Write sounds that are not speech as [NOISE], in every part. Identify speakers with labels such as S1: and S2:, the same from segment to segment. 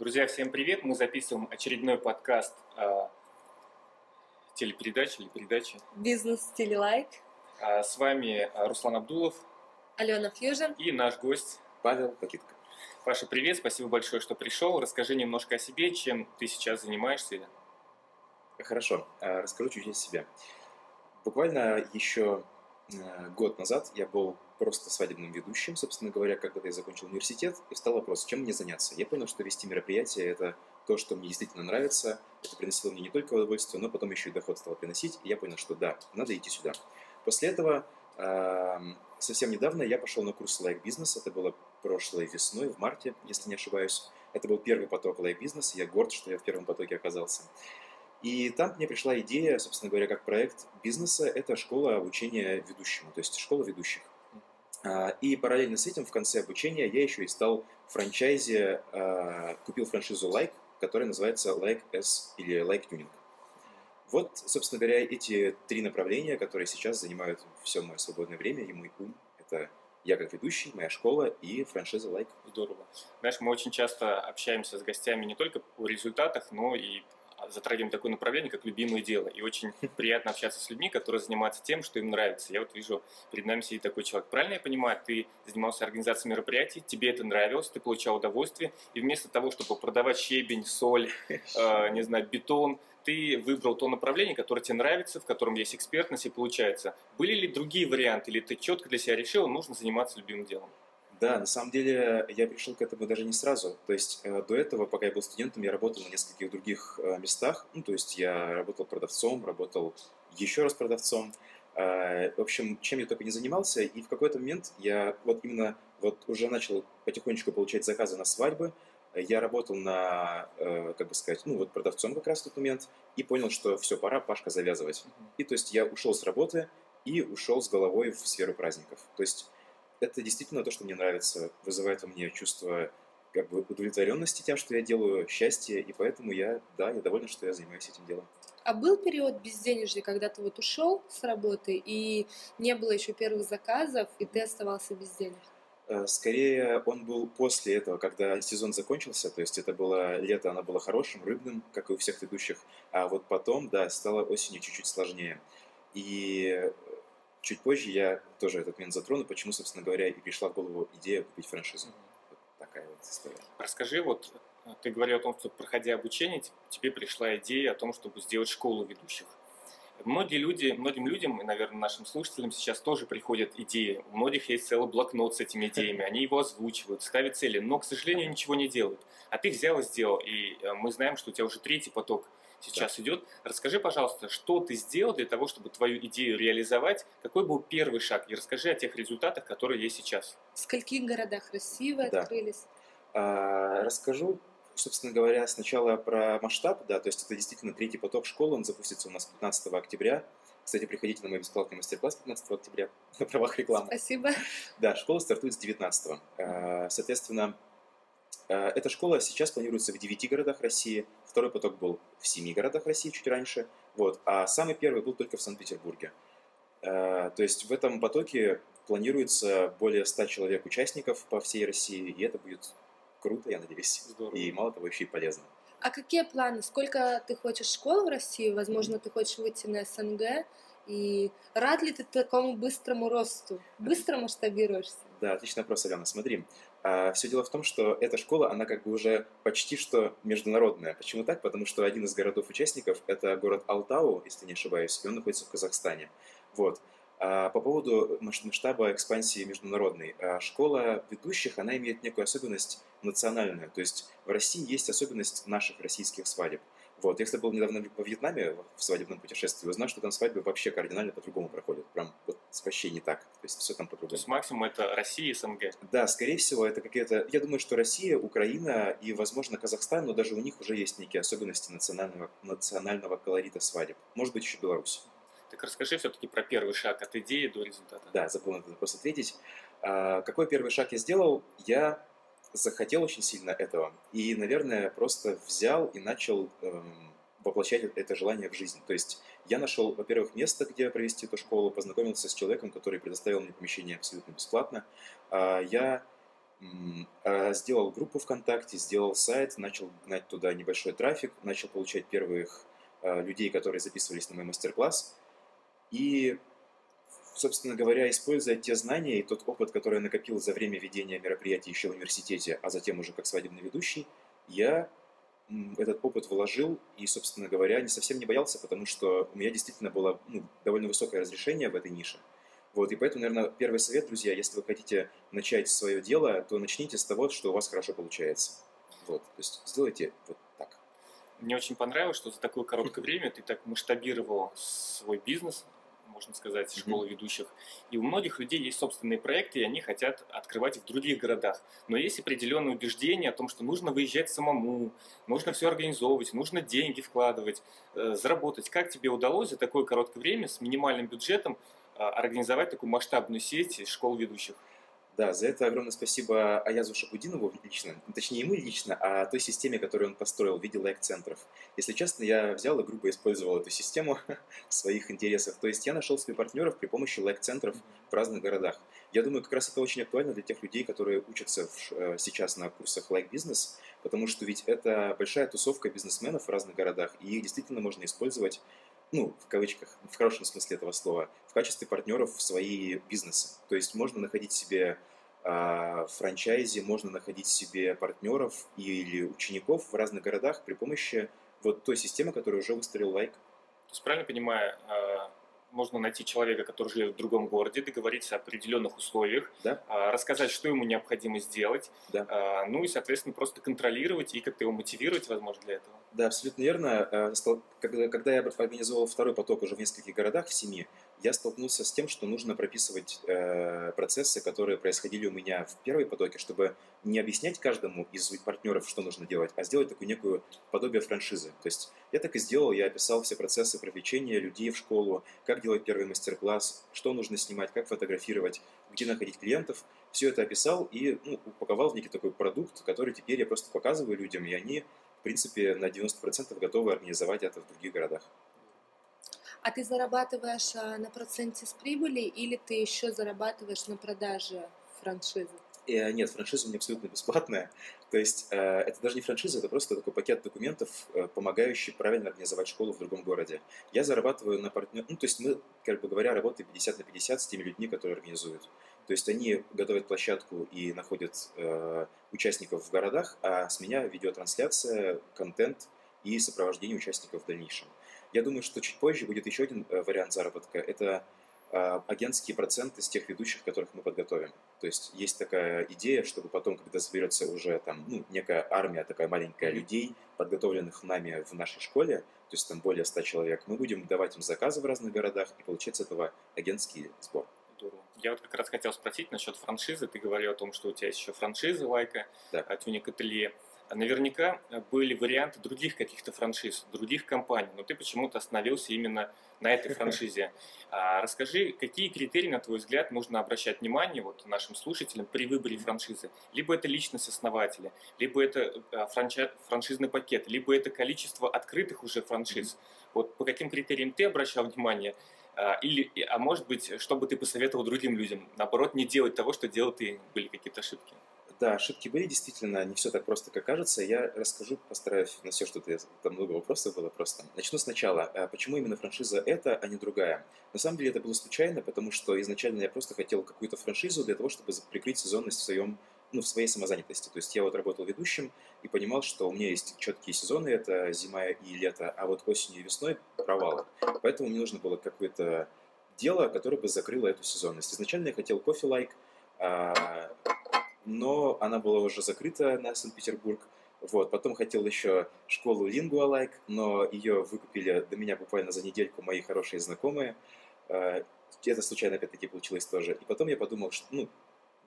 S1: Друзья, всем привет! Мы записываем очередной подкаст э, телепередачи или передачи.
S2: Бизнес в стиле лайк.
S1: А, с вами Руслан Абдулов.
S2: Алена Фьюжн.
S1: И наш гость
S3: Павел Пакитко.
S1: Паша, привет, спасибо большое, что пришел. Расскажи немножко о себе, чем ты сейчас занимаешься.
S3: Хорошо, а, расскажу чуть о себе. Буквально еще э, год назад я был просто свадебным ведущим, собственно говоря, когда я закончил университет, и встал вопрос, чем мне заняться. Я понял, что вести мероприятие – это то, что мне действительно нравится, это приносило мне не только удовольствие, но потом еще и доход стало приносить, и я понял, что да, надо идти сюда. После этого совсем недавно я пошел на курс лайк-бизнес, это было прошлой весной, в марте, если не ошибаюсь. Это был первый поток лайк-бизнеса, я горд, что я в первом потоке оказался. И там мне пришла идея, собственно говоря, как проект бизнеса, это школа обучения ведущему, то есть школа ведущих. А, и параллельно с этим в конце обучения я еще и стал франчайзе, а, купил франшизу Like, которая называется Like S или Like Tuning. Вот, собственно говоря, эти три направления, которые сейчас занимают все мое свободное время и мой ум. Это я как ведущий, моя школа и франшиза Like.
S1: Здорово. Знаешь, мы очень часто общаемся с гостями не только о результатах, но и затрагиваем такое направление, как любимое дело. И очень [LAUGHS] приятно общаться с людьми, которые занимаются тем, что им нравится. Я вот вижу, перед нами сидит такой человек. Правильно я понимаю, ты занимался организацией мероприятий, тебе это нравилось, ты получал удовольствие, и вместо того, чтобы продавать щебень, соль, [LAUGHS] э, не знаю, бетон, ты выбрал то направление, которое тебе нравится, в котором есть экспертность и получается. Были ли другие варианты, или ты четко для себя решил, нужно заниматься любимым делом?
S3: Да, на самом деле я пришел к этому даже не сразу. То есть э, до этого, пока я был студентом, я работал на нескольких других э, местах. Ну, то есть я работал продавцом, работал еще раз продавцом. Э, в общем, чем я только не занимался. И в какой-то момент я вот именно вот уже начал потихонечку получать заказы на свадьбы. Я работал на, как бы сказать, ну вот продавцом как раз в тот момент и понял, что все, пора Пашка завязывать. И то есть я ушел с работы и ушел с головой в сферу праздников. То есть это действительно то, что мне нравится, вызывает во мне чувство как бы удовлетворенности тем, что я делаю, счастье, и поэтому я, да, я доволен, что я занимаюсь этим делом.
S2: А был период безденежья, когда ты вот ушел с работы и не было еще первых заказов, и ты оставался без денег?
S3: Э, скорее, он был после этого, когда сезон закончился, то есть это было лето, оно было хорошим, рыбным, как и у всех ведущих, а вот потом, да, стало осенью чуть-чуть сложнее. И Чуть позже я тоже этот момент затрону, почему, собственно говоря, и пришла в голову идея купить франшизу. Вот такая вот история.
S1: Расскажи, вот э, ты говорил о том, что проходя обучение, тебе пришла идея о том, чтобы сделать школу ведущих. Многие люди, многим людям, и, наверное, нашим слушателям сейчас тоже приходят идеи. У многих есть целый блокнот с этими идеями, они его озвучивают, ставят цели, но, к сожалению, ничего не делают. А ты взял и сделал, и э, мы знаем, что у тебя уже третий поток сейчас да. идет. Расскажи, пожалуйста, что ты сделал для того, чтобы твою идею реализовать? Какой был первый шаг? И расскажи о тех результатах, которые есть сейчас.
S2: В скольких городах России вы да. открылись?
S3: А, расскажу, собственно говоря, сначала про масштаб. Да, то есть это действительно третий поток школы. Он запустится у нас 15 октября. Кстати, приходите на мой бесплатный мастер-класс 15 октября [LAUGHS] на правах рекламы.
S2: Спасибо.
S3: Да, школа стартует с 19. А, соответственно, эта школа сейчас планируется в 9 городах России. Второй поток был в семи городах России чуть раньше, вот, а самый первый был только в Санкт-Петербурге. Э, то есть в этом потоке планируется более 100 человек участников по всей России, и это будет круто, я надеюсь, Здорово. и мало того, еще и полезно.
S2: А какие планы? Сколько ты хочешь школ в России? Возможно, ты хочешь выйти на СНГ? И рад ли ты такому быстрому росту? Быстро масштабируешься?
S3: Да, отличный вопрос, Алена. Смотри, а, все дело в том, что эта школа, она как бы уже почти что международная. Почему так? Потому что один из городов-участников – это город Алтау, если не ошибаюсь, и он находится в Казахстане. Вот. А по поводу масштаба экспансии международной. А, школа ведущих, она имеет некую особенность национальную. То есть в России есть особенность наших российских свадеб – вот, я, кстати, был недавно во Вьетнаме в свадебном путешествии, узнал, что там свадьбы вообще кардинально по-другому проходят. Прям вот вообще не так. То есть все там по-другому.
S1: То есть максимум это Россия и СНГ?
S3: Да, скорее всего, это какие-то... Я думаю, что Россия, Украина и, возможно, Казахстан, но даже у них уже есть некие особенности национального, национального колорита свадеб. Может быть, еще Беларусь.
S1: Так расскажи все-таки про первый шаг от идеи до результата.
S3: Да, забыл на этот вопрос ответить. А, какой первый шаг я сделал? Я захотел очень сильно этого. И, наверное, просто взял и начал эм, воплощать это желание в жизнь. То есть я нашел, во-первых, место, где провести эту школу, познакомился с человеком, который предоставил мне помещение абсолютно бесплатно. А я А, сделал группу ВКонтакте, сделал сайт, начал гнать туда небольшой трафик, начал получать первых а, людей, которые записывались на мой мастер-класс. И, собственно говоря, используя те знания и тот опыт, который я накопил за время ведения мероприятий еще в университете, а затем уже как свадебный ведущий, я этот опыт вложил и, собственно говоря, не совсем не боялся, потому что у меня действительно было ну, довольно высокое разрешение в этой нише. Вот, и поэтому, наверное, первый совет, друзья, если вы хотите начать свое дело, то начните с того, что у вас хорошо получается. Вот, то есть сделайте вот так.
S1: Мне очень понравилось, что за такое короткое [LAUGHS] время ты так масштабировал свой бизнес, можно сказать, школы ведущих. И у многих людей есть собственные проекты, и они хотят открывать их в других городах. Но есть определенное убеждение о том, что нужно выезжать самому, нужно все организовывать, нужно деньги вкладывать, э, заработать. Как тебе удалось за такое короткое время с минимальным бюджетом а, организовать такую масштабную сеть школ ведущих.
S3: Да, за это огромное спасибо Аязу Шапудинову лично, точнее ему лично, а той системе, которую он построил в виде лайк-центров. Если честно, я взял и грубо использовал эту систему [LAUGHS] в своих интересах. То есть я нашел себе партнеров при помощи лайк-центров в разных городах. Я думаю, как раз это очень актуально для тех людей, которые учатся в, э, сейчас на курсах лайк-бизнес, потому что ведь это большая тусовка бизнесменов в разных городах, и их действительно можно использовать ну, в кавычках, в хорошем смысле этого слова, в качестве партнеров в свои бизнесы. То есть можно находить себе э, франчайзи, можно находить себе партнеров или учеников в разных городах при помощи вот той системы, которую уже выстроил Лайк.
S1: То есть, правильно понимаю, а, можно найти человека, который живет в другом городе, договориться о определенных условиях,
S3: да.
S1: А, рассказать, что ему необходимо сделать,
S3: да.
S1: А, ну и, соответственно, просто контролировать и как-то его мотивировать, возможно, для этого.
S3: Да, абсолютно верно. А, когда я организовал второй поток уже в нескольких городах, в семи, я столкнулся с тем, что нужно прописывать э, процессы, которые происходили у меня в первой потоке, чтобы не объяснять каждому из партнеров, что нужно делать, а сделать такую некую подобие франшизы. То есть я так и сделал, я описал все процессы привлечения людей в школу, как делать первый мастер-класс, что нужно снимать, как фотографировать, где находить клиентов. Все это описал и ну, упаковал в некий такой продукт, который теперь я просто показываю людям, и они, в принципе, на 90% готовы организовать это в других городах.
S2: А ты зарабатываешь а, на проценте с прибыли или ты еще зарабатываешь на продаже франшизы?
S3: Э, нет, франшиза у меня абсолютно бесплатная. То есть э, это даже не франшиза, это просто такой пакет документов, э, помогающий правильно организовать школу в другом городе. Я зарабатываю на партнер... Ну, то есть мы, как бы говоря, работаем 50 на 50 с теми людьми, которые организуют. То есть они готовят площадку и находят э, участников в городах, а с меня видеотрансляция, контент и сопровождение участников в дальнейшем. Я думаю, что чуть позже будет еще один э, вариант заработка. Это а, агентские проценты с тех ведущих, которых мы подготовим. То есть есть такая идея, чтобы потом, когда соберется уже там ну, некая армия, такая маленькая людей, подготовленных нами в нашей школе, то есть там более 100 человек, мы будем давать им заказы в разных городах и получать с этого агентский сбор.
S1: Я вот как раз хотел спросить насчет франшизы. Ты говорил о том, что у тебя есть еще франшиза Лайка,
S3: да.
S1: Тюник Ателье. Наверняка были варианты других каких-то франшиз, других компаний, но ты почему-то остановился именно на этой франшизе. А расскажи, какие критерии, на твой взгляд, нужно обращать внимание вот нашим слушателям при выборе франшизы? Либо это личность основателя, либо это а, франчи... франшизный пакет, либо это количество открытых уже франшиз. Вот по каким критериям ты обращал внимание? А, или, а может быть, что бы ты посоветовал другим людям? Наоборот, не делать того, что делал ты, были какие-то ошибки?
S3: Да, ошибки были, действительно, не все так просто, как кажется. Я расскажу, постараюсь на все, что ты, там много вопросов было просто. Начну сначала. А почему именно франшиза эта, а не другая? На самом деле это было случайно, потому что изначально я просто хотел какую-то франшизу для того, чтобы прикрыть сезонность в своем ну, в своей самозанятости. То есть я вот работал ведущим и понимал, что у меня есть четкие сезоны, это зима и лето, а вот осенью и весной провалы. Поэтому мне нужно было какое-то дело, которое бы закрыло эту сезонность. Изначально я хотел кофе-лайк, а, но она была уже закрыта на Санкт-Петербург. Вот. Потом хотел еще школу Lingualike, но ее выкупили до меня буквально за недельку мои хорошие знакомые. Э, это случайно опять-таки получилось тоже. И потом я подумал, что, ну,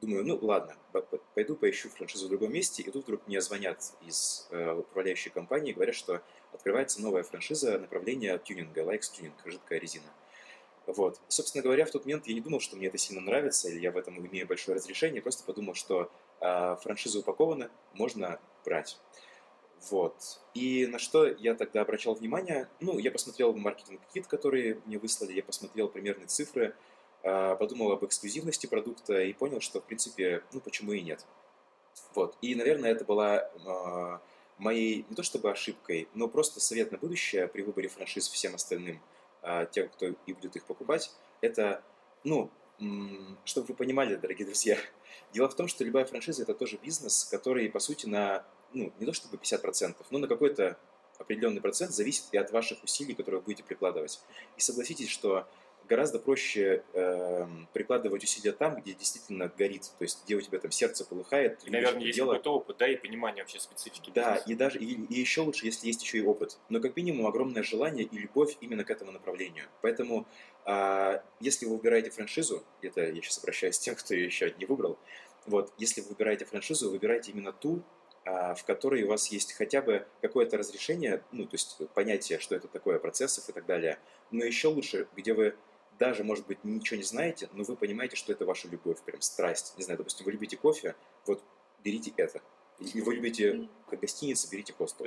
S3: думаю, ну ладно, пойду поищу франшизу в другом месте. И тут вдруг мне звонят из э, управляющей компании говорят, что открывается новая франшиза направления тюнинга, Likes Tuning, жидкая резина. Вот. Собственно говоря, в тот момент я не думал, что мне это сильно нравится, или я в этом имею большое разрешение, просто подумал, что э, франшиза упакована, можно брать. Вот. И на что я тогда обращал внимание? Ну, я посмотрел маркетинг-кит, который мне выслали, я посмотрел примерные цифры, э, подумал об эксклюзивности продукта и понял, что, в принципе, ну, почему и нет. Вот. И, наверное, это была э, моей не то чтобы ошибкой, но просто совет на будущее при выборе франшиз всем остальным, э, тем, кто и будет их покупать, это, ну, чтобы вы понимали, дорогие друзья, [LAUGHS] дело в том, что любая франшиза – это тоже бизнес, который, по сути, на, ну, не то чтобы 50%, но на какой-то определенный процент зависит и от ваших усилий, которые вы будете прикладывать. И согласитесь, что гораздо проще э, прикладывать усилия там, где действительно горит, то есть где у тебя там сердце полыхает.
S1: И, наверное, есть дело. какой-то опыт, да, и понимание вообще специфики.
S3: Да, бизнеса. и даже и, и еще лучше, если есть еще и опыт, но как минимум огромное желание и любовь именно к этому направлению. Поэтому, э, если вы выбираете франшизу, это я сейчас обращаюсь к тем, кто ее еще не выбрал, вот, если вы выбираете франшизу, выбирайте именно ту, а, в которой у вас есть хотя бы какое-то разрешение, ну, то есть понятие, что это такое, процессов и так далее. Но еще лучше, где вы даже, может быть, ничего не знаете, но вы понимаете, что это ваша любовь, прям страсть. Не знаю, допустим, вы любите кофе, вот берите это. И вы любите как гостиница, берите хостел.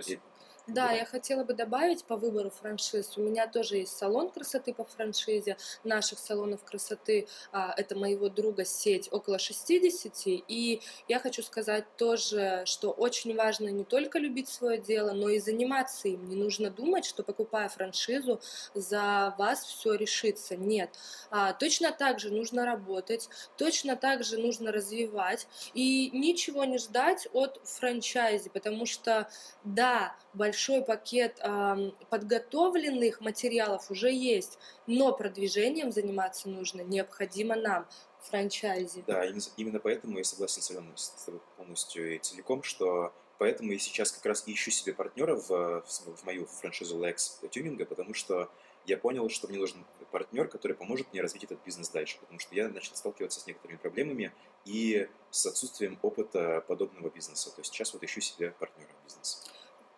S2: Да, я хотела бы добавить по выбору франшиз. У меня тоже есть салон красоты по франшизе. Наших салонов красоты, а, это моего друга сеть, около 60. И я хочу сказать тоже, что очень важно не только любить свое дело, но и заниматься им. Не нужно думать, что покупая франшизу, за вас все решится. Нет. А, точно так же нужно работать, точно так же нужно развивать и ничего не ждать от франчайзи, потому что, да, большой пакет э, подготовленных материалов уже есть, но продвижением заниматься нужно необходимо нам франчайзе.
S3: Да, именно поэтому я согласен с тобой полностью и целиком, что поэтому я сейчас как раз ищу себе партнера в, в, в мою франшизу Lex тюнинга, потому что я понял, что мне нужен партнер, который поможет мне развить этот бизнес дальше, потому что я начал сталкиваться с некоторыми проблемами и с отсутствием опыта подобного бизнеса. То есть сейчас вот ищу себе партнера в бизнесе.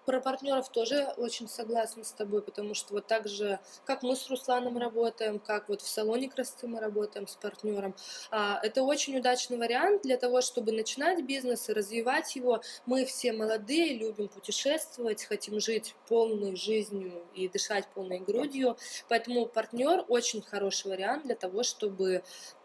S2: Про партнеров тоже очень согласна с тобой, потому что вот так же, как мы с Русланом работаем, как вот в салоне красоты мы работаем с партнером, а, это очень удачный вариант для того, чтобы начинать бизнес и развивать его. Мы все молодые, любим путешествовать, хотим жить полной жизнью и дышать полной грудью, поэтому партнер очень хороший вариант для того, чтобы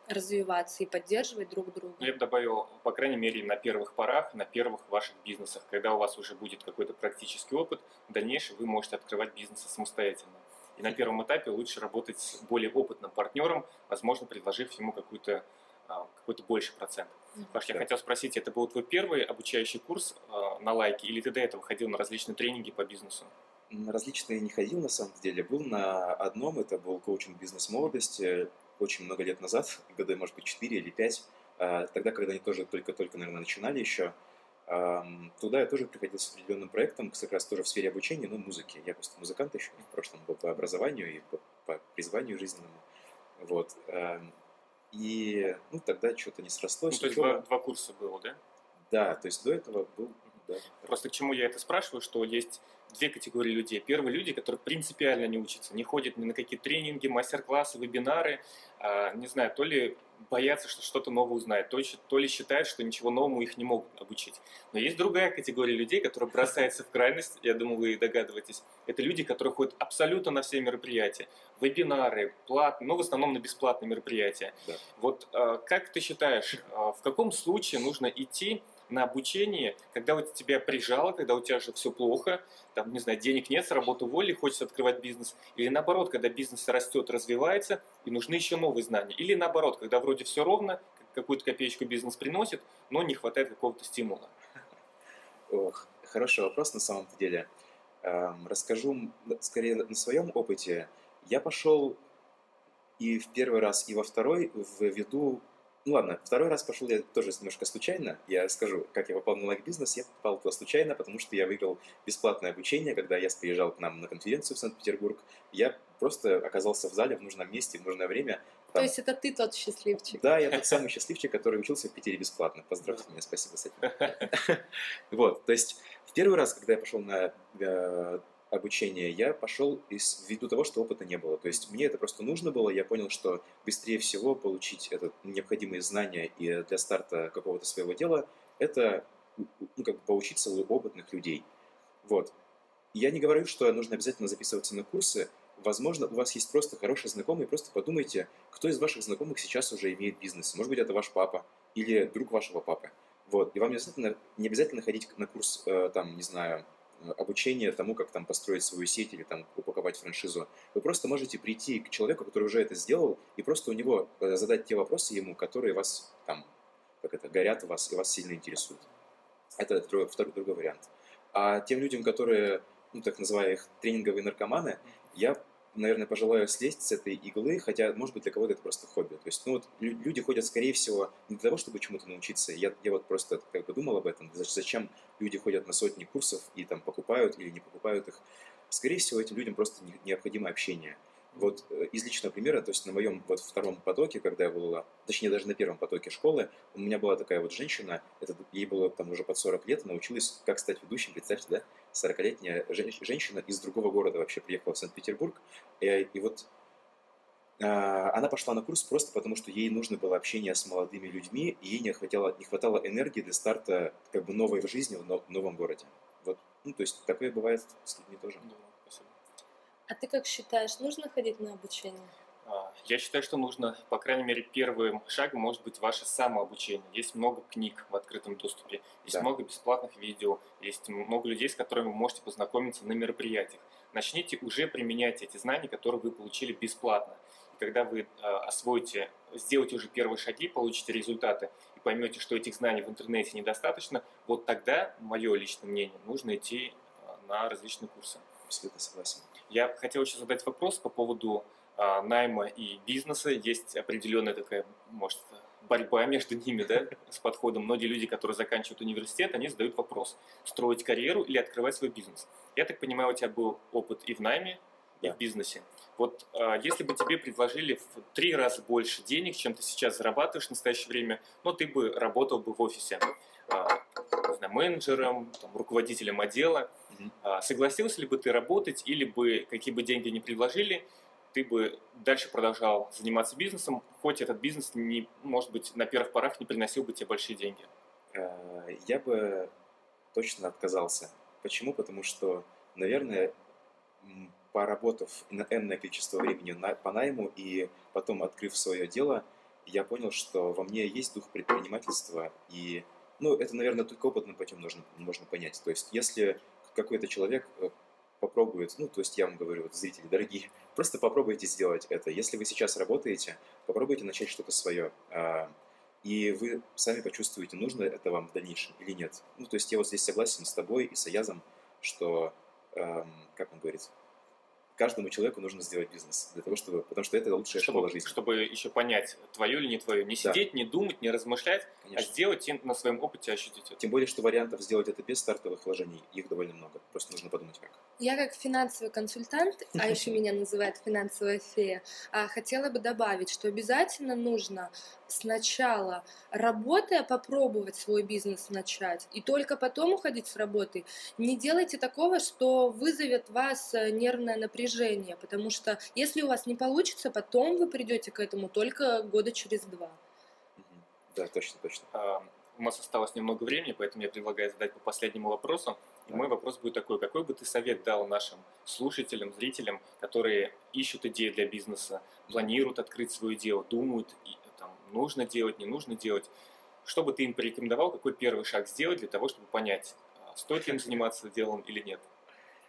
S2: развиваться и поддерживать друг друга.
S1: Я бы добавил, по крайней мере, на первых порах, на первых ваших бизнесах, когда у вас уже будет какой-то практический опыт, в дальнейшем вы можете открывать бизнесы самостоятельно. И на первом этапе лучше работать с более опытным партнером, возможно, предложив ему какой-то а, какой-то больший процент. Паш, я хотел спросить, это был твой первый обучающий курс а, на лайке, или ты до этого ходил на различные тренинги по бизнесу?
S3: На различные не ходил, на самом деле. Был на одном, это был коучинг бизнес молодости очень много лет назад, годы, может быть, 4 или 5, а, тогда, когда они тоже только-только, наверное, начинали еще, туда я тоже приходил с определенным проектом, как раз тоже в сфере обучения, но музыки. Я просто музыкант еще в прошлом был по образованию и по, по призванию жизненному. Вот. И ну, тогда что-то не срослось.
S1: Ну, то есть два, два курса было, да?
S3: Да, то есть до этого был да.
S1: Просто к чему я это спрашиваю, что есть две категории людей. Первые люди, которые принципиально не учатся, не ходят ни на какие тренинги, мастер-классы, вебинары, а, не знаю, то ли боятся, что что-то новое узнают, то, то ли считают, что ничего новому их не могут обучить. Но есть другая категория людей, которая бросается в крайность, я думаю, вы догадываетесь. Это люди, которые ходят абсолютно на все мероприятия, вебинары, платные, но в основном на бесплатные мероприятия. Да. Вот а, как ты считаешь, а, в каком случае нужно идти на обучение, когда вот тебя прижало, когда у тебя же все плохо, там, не знаю, денег нет, с работы уволили, хочется открывать бизнес, или наоборот, когда бизнес растет, развивается, и нужны еще новые знания, или наоборот, когда вроде все ровно, какую-то копеечку бизнес приносит, но не хватает какого-то стимула.
S3: Ох, хороший вопрос на самом деле. Эм, расскажу скорее на своем опыте. Я пошел и в первый раз, и во второй в виду ну ладно, второй раз пошел я тоже немножко случайно. Я скажу, как я попал на лайк-бизнес. Я попал туда случайно, потому что я выиграл бесплатное обучение, когда я приезжал к нам на конференцию в Санкт-Петербург. Я просто оказался в зале в нужном месте, в нужное время.
S2: Там... То есть это ты тот счастливчик?
S3: Да, я тот самый счастливчик, который учился в Питере бесплатно. Поздравьте меня, спасибо с этим. [LAUGHS] Вот, то есть в первый раз, когда я пошел на э, обучения, я пошел из, ввиду того, что опыта не было. То есть мне это просто нужно было, я понял, что быстрее всего получить это необходимые знания и для старта какого-то своего дела, это ну, как бы поучиться у опытных людей. Вот. Я не говорю, что нужно обязательно записываться на курсы. Возможно, у вас есть просто хорошие знакомые, просто подумайте, кто из ваших знакомых сейчас уже имеет бизнес. Может быть, это ваш папа или друг вашего папы. Вот. И вам не обязательно, не обязательно ходить на курс, э, там, не знаю, обучения тому, как там построить свою сеть или там упаковать франшизу. Вы просто можете прийти к человеку, который уже это сделал, и просто у него э, задать те вопросы ему, которые вас там, как это, горят у вас и вас сильно интересуют. Это второй, второй другой вариант. А тем людям, которые, ну, так называемые их тренинговые наркоманы, я наверное, пожелаю слезть с этой иглы, хотя, может быть, для кого-то это просто хобби. То есть, ну вот люди ходят, скорее всего, не для того, чтобы чему-то научиться. Я, я вот просто как бы думал об этом, зачем люди ходят на сотни курсов и там покупают или не покупают их. Скорее всего, этим людям просто необходимо общение. Вот э, из личного примера, то есть на моем вот втором потоке, когда я была, точнее даже на первом потоке школы, у меня была такая вот женщина, это, ей было там уже под 40 лет, научилась, как стать ведущим, представьте, да, 40-летняя женщина из другого города вообще приехала в Санкт-Петербург, и, и вот она пошла на курс просто потому, что ей нужно было общение с молодыми людьми, и ей не хватало, не хватало энергии для старта как бы новой жизни в новом городе. Вот, ну, то есть такое бывает с людьми тоже.
S2: А ты как считаешь, нужно ходить на обучение?
S1: А, я считаю, что нужно, по крайней мере, первым шагом может быть ваше самообучение. Есть много книг в открытом доступе, есть да. много бесплатных видео, есть много людей, с которыми вы можете познакомиться на мероприятиях. Начните уже применять эти знания, которые вы получили бесплатно. И когда вы э, освоите, сделаете уже первые шаги, получите результаты и поймете, что этих знаний в интернете недостаточно, вот тогда, мое личное мнение, нужно идти на различные курсы.
S3: Абсолютно согласен.
S1: Я хотел еще задать вопрос по поводу а, найма и бизнеса. Есть определенная такая, может, борьба между ними, да, с подходом. Многие люди, которые заканчивают университет, они задают вопрос, строить карьеру или открывать свой бизнес. Я так понимаю, у тебя был опыт и в найме, и в бизнесе. Вот а, если бы тебе предложили в три раза больше денег, чем ты сейчас зарабатываешь в настоящее время, но ты бы работал бы в офисе, а, знаю, менеджером, там, руководителем отдела, а, согласился ли бы ты работать, или бы какие бы деньги ни предложили, ты бы дальше продолжал заниматься бизнесом, хоть этот бизнес, не, может быть, на первых порах не приносил бы тебе большие деньги?
S3: А, я бы точно отказался. Почему? Потому что, наверное, поработав на энное количество времени на, по найму и потом открыв свое дело, я понял, что во мне есть дух предпринимательства, и, ну, это, наверное, только опытным путем нужно, можно понять. То есть, если какой-то человек э, попробует, ну, то есть я вам говорю, вот, зрители дорогие, [LAUGHS] просто попробуйте сделать это. Если вы сейчас работаете, попробуйте начать что-то свое. А, и вы сами почувствуете, нужно это вам в дальнейшем или нет. Ну, то есть я вот здесь согласен с тобой и с Аязом, что, эм, как он говорит, каждому человеку нужно сделать бизнес, для того, чтобы, потому что это лучшая
S1: чтобы,
S3: школа жизни.
S1: Чтобы еще понять, твое или не твое. Не сидеть, да. не думать, не размышлять, а Конечно. а сделать и на своем опыте ощутить это.
S3: Тем более, что вариантов сделать это без стартовых вложений, их довольно много. Просто нужно подумать как.
S2: Я как финансовый консультант, а еще меня называют финансовая фея, а, хотела бы добавить, что обязательно нужно сначала, работая, попробовать свой бизнес начать, и только потом уходить с работы. Не делайте такого, что вызовет вас э, нервное напряжение, потому что если у вас не получится, потом вы придете к этому только года через два.
S3: Да, точно, точно.
S1: У нас осталось немного времени, поэтому я предлагаю задать по последнему вопросу. И мой вопрос будет такой, какой бы ты совет дал нашим слушателям, зрителям, которые ищут идеи для бизнеса, планируют открыть свое дело, думают, там, нужно делать, не нужно делать. Что бы ты им порекомендовал, какой первый шаг сделать для того, чтобы понять, а, стоит ли им [LAUGHS] заниматься делом или нет?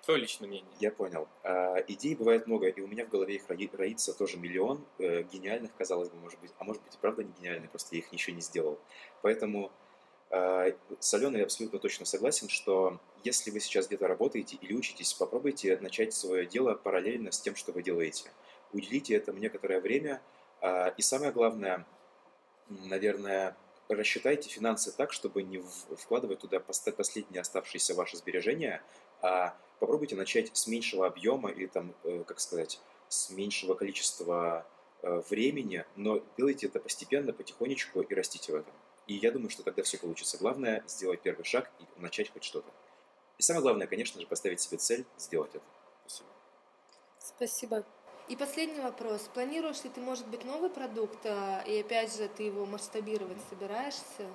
S1: Твое личное мнение.
S3: Я понял. А, идей бывает много, и у меня в голове их роится тоже миллион, э, гениальных, казалось бы, может быть, а может быть и правда не гениальных, просто я их еще не сделал. Поэтому а, с Аленой я абсолютно точно согласен, что если вы сейчас где-то работаете или учитесь, попробуйте начать свое дело параллельно с тем, что вы делаете. Уделите этому некоторое время. А, и самое главное, наверное, рассчитайте финансы так, чтобы не вкладывать туда последние оставшиеся ваши сбережения, а попробуйте начать с меньшего объема или там, э, как сказать, с меньшего количества э, времени, но делайте это постепенно, потихонечку и растите в этом. И я думаю, что тогда все получится. Главное – сделать первый шаг и начать хоть что-то. И самое главное, конечно же, поставить себе цель сделать это.
S2: Спасибо. Спасибо. И последний вопрос. Планируешь ли ты, может быть, новый продукт, а, и опять же, ты его масштабировать собираешься?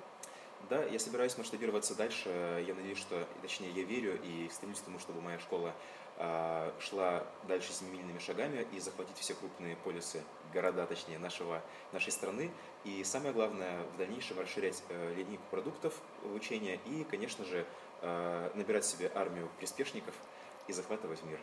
S3: Да, я собираюсь масштабироваться дальше. Я надеюсь, что, точнее, я верю и стремлюсь к тому, чтобы моя школа э, шла дальше семимильными шагами и захватить все крупные полисы города, точнее, нашего, нашей страны. И самое главное, в дальнейшем расширять э, линейку продуктов обучения и, конечно же, э, набирать себе армию приспешников и захватывать мир.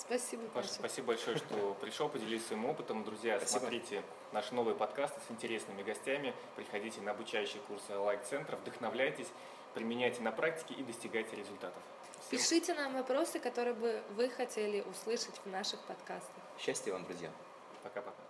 S2: Спасибо,
S1: Паша,
S2: Паша.
S1: спасибо большое, что пришел, поделился своим опытом. Друзья,
S3: Спасибо.
S1: смотрите наши новые подкасты с интересными гостями. Приходите на обучающие курсы лайк-центра, вдохновляйтесь, применяйте на практике и достигайте результатов. Всем
S2: Пишите нам вопросы, которые бы вы хотели услышать в наших подкастах.
S3: Счастья вам, друзья!
S1: пока-пока.